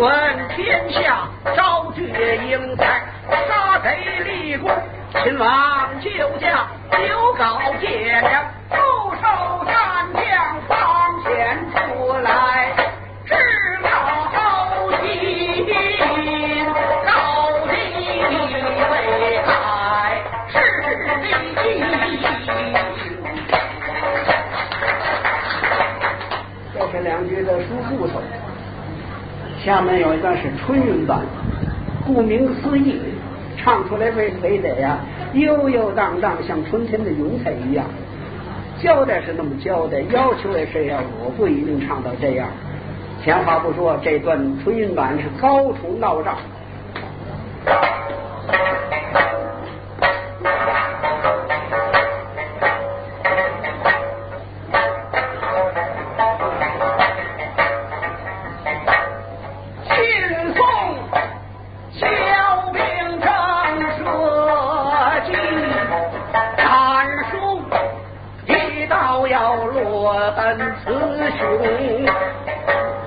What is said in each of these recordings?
新闻天下，昭决英才，杀贼立功，秦王救驾，有告借粮，不受战将方显出来，知道心，高低为爱是理。这是两句的书部头。下面有一段是春韵版，顾名思义，唱出来非非得呀悠悠荡荡，像春天的云彩一样。交代是那么交代，要求也是要，我不一定唱到这样。闲话不说，这段春韵版是高处闹仗。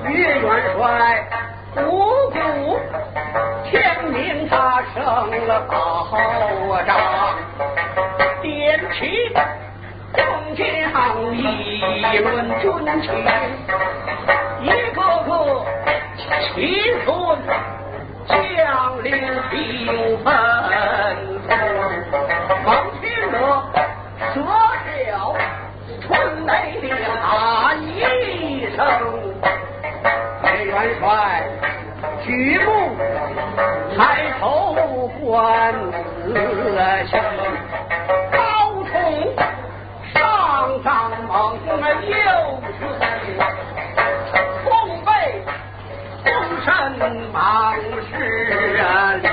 岳元帅无故天明他生了保障，点起众将议论军情，一个个。七寸将领兵分身忙事理，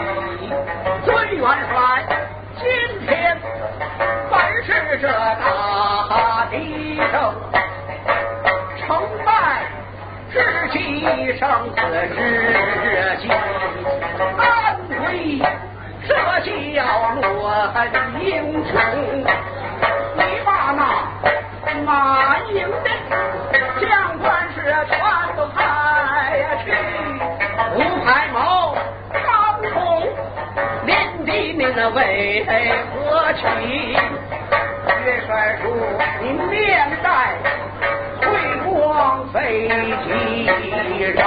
尊元帅今天本是这大敌胜，成败知其生死之机，安危这就要论英雄，为何情？岳帅叔，您面带辉光飞机绕，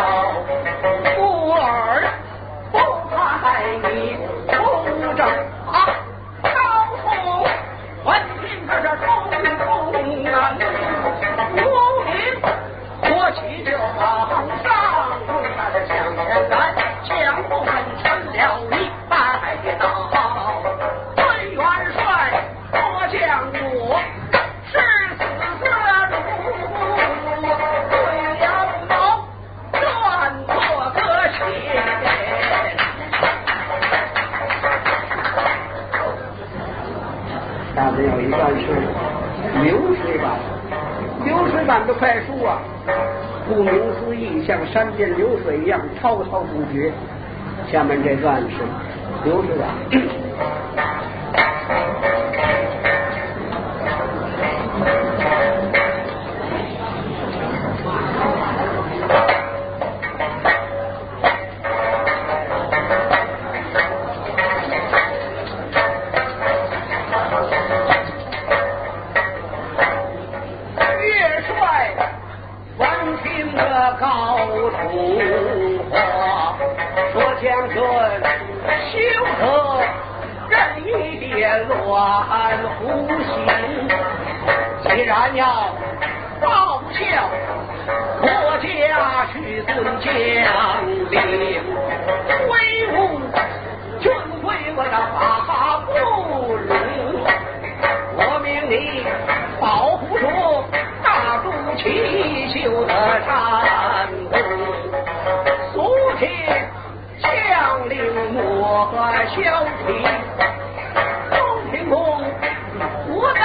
是流水版，流水版的快书啊，顾名思义，像山涧流水一样滔滔不绝。下面这段是流水版。高处话，说将军休得任意的乱胡行。既然要报效国家须尊将领，威武军规我那法不容。我命你保护住大肚奇秀的战莫消停。东平公，我在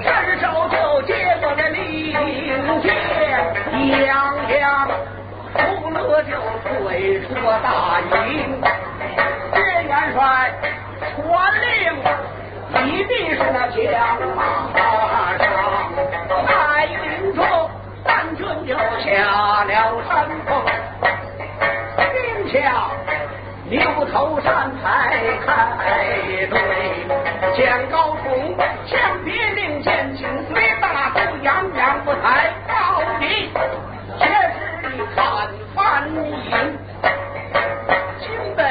伸手就接过这令箭，洋洋出了就退出大头上才开队，见高耸，见别令箭，紧，随大步扬扬不抬高。别学诗里看翻影，清北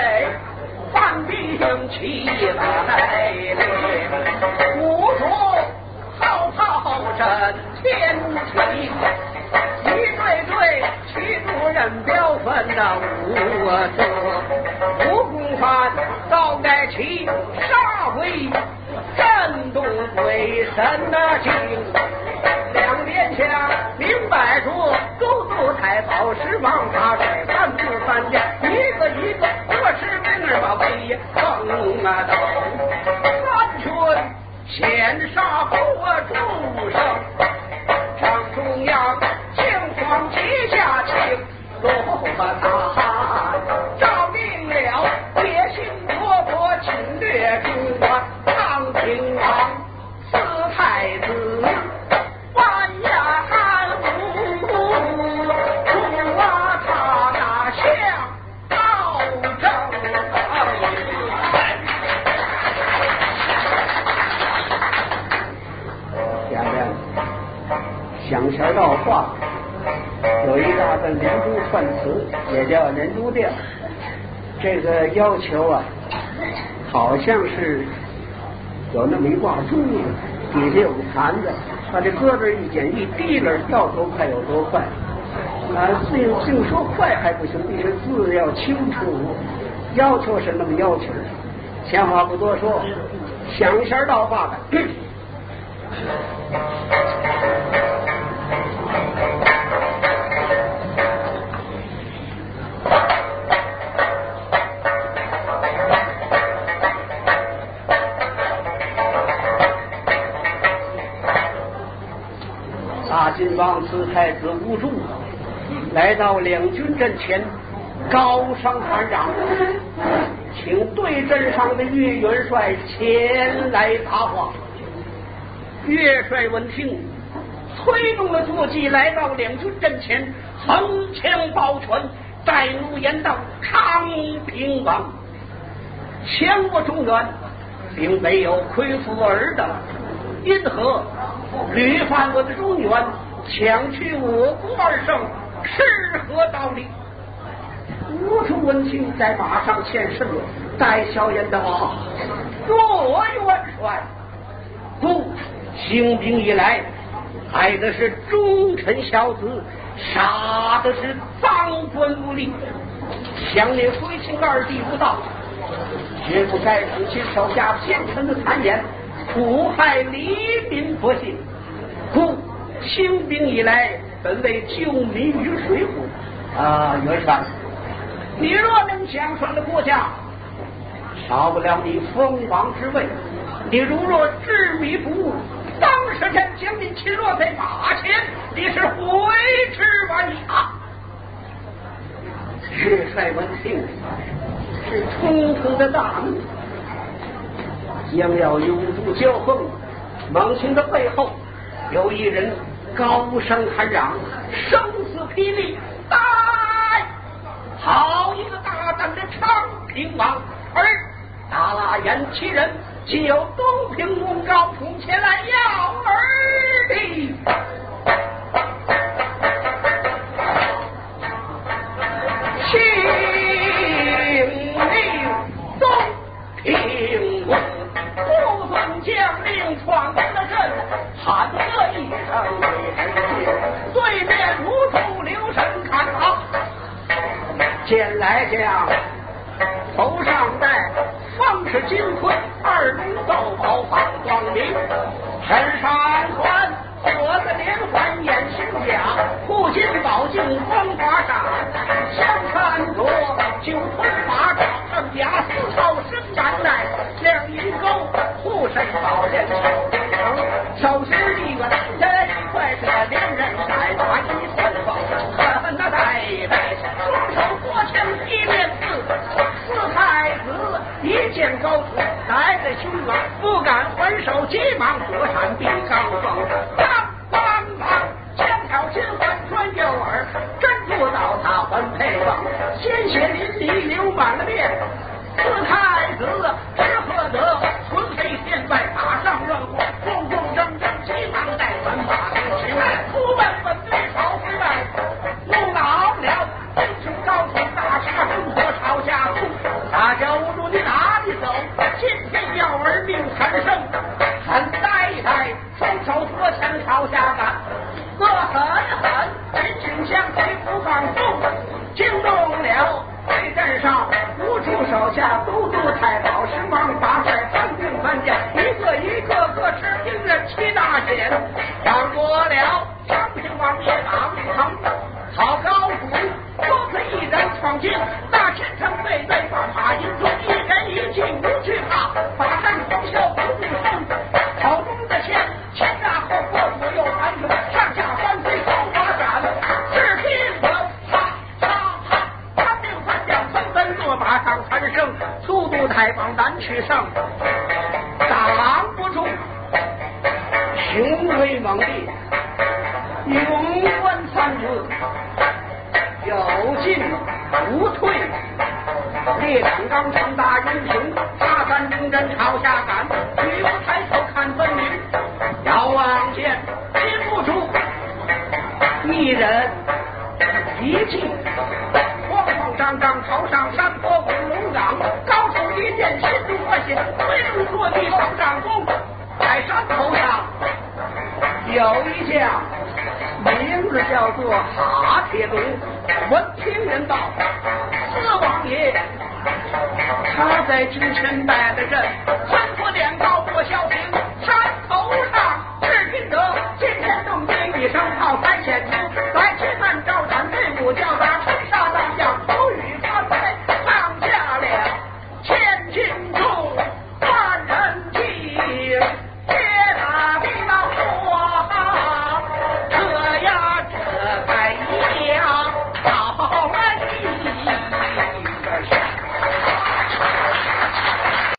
犯兵，起来泪。五族号炮震天齐，一对对齐，主任标分的五德。起杀回震动鬼神的惊。两年前明白说，都督太保是王大帅，三子三将一个一个我是兵儿把威风啊斗，三军先杀后主生，张中央情况旗下情。罗大乡贤道话。有一大段连珠串词，也叫连珠调。这个要求啊，好像是有那么一挂珠子，底下有个盘子，把这胳膊一剪一提溜，要多快有多快。啊，净净说快还不行，必须字要清楚。要求是那么要求，闲话不多说，响弦道话 大。晋王此太子无助，来到两军阵前，高声喊嚷，请对阵上的岳元帅前来答话。岳帅闻听，催动了坐骑，来到两军阵前，横枪抱拳，带怒言道：“昌平王，前我中原，并没有亏负尔等，因何屡犯我的中原？”抢取我国而胜，是何道理？吴楚闻听，在马上前身，带笑言道：“啊，若元帅，故兴兵以来，害的是忠臣孝子，杀的是赃官污吏。想念回秦二弟无道，绝不该负起手下奸臣的谗言，苦害黎民百姓，故。”清兵以来，本为救民于水火？啊，元帅，你若能降顺了国家，少不了你封王之位；你如若执迷不悟，当时朕将你擒落在马前，你是悔之晚矣。岳帅闻听，是冲冲的大怒，将要永驻交锋。猛禽的背后有一人。高声喊嚷，生死霹雳，来！好一个大胆的昌平王！而达拉延其人，岂有东平公高冲前来要儿的？喊喝一声，对面如出，留神看呐！见来将头上戴方是金盔，二龙斗宝，反光明；身上穿火子连环眼心甲，护心宝镜光华上；腰上着九重法杖，上甲四套生难耐，两银钩护身保人身。来的凶狼，不敢还手，急忙躲闪避高峰。当当当，枪挑心环穿右耳，真不倒他还配吗？鲜血淋漓流满了面，四太子。Jefferson. 雄威猛烈，勇冠三军，有进无退。列胆刚长大英雄，大山中针朝下赶，举目抬头看分明，遥望见禁不住，一人一骑，慌慌张张朝上山。名字叫做哈铁炉。闻听人道四王爷他在京城摆的阵三国两道不消停山头上是金德千山洞天一声炮三千金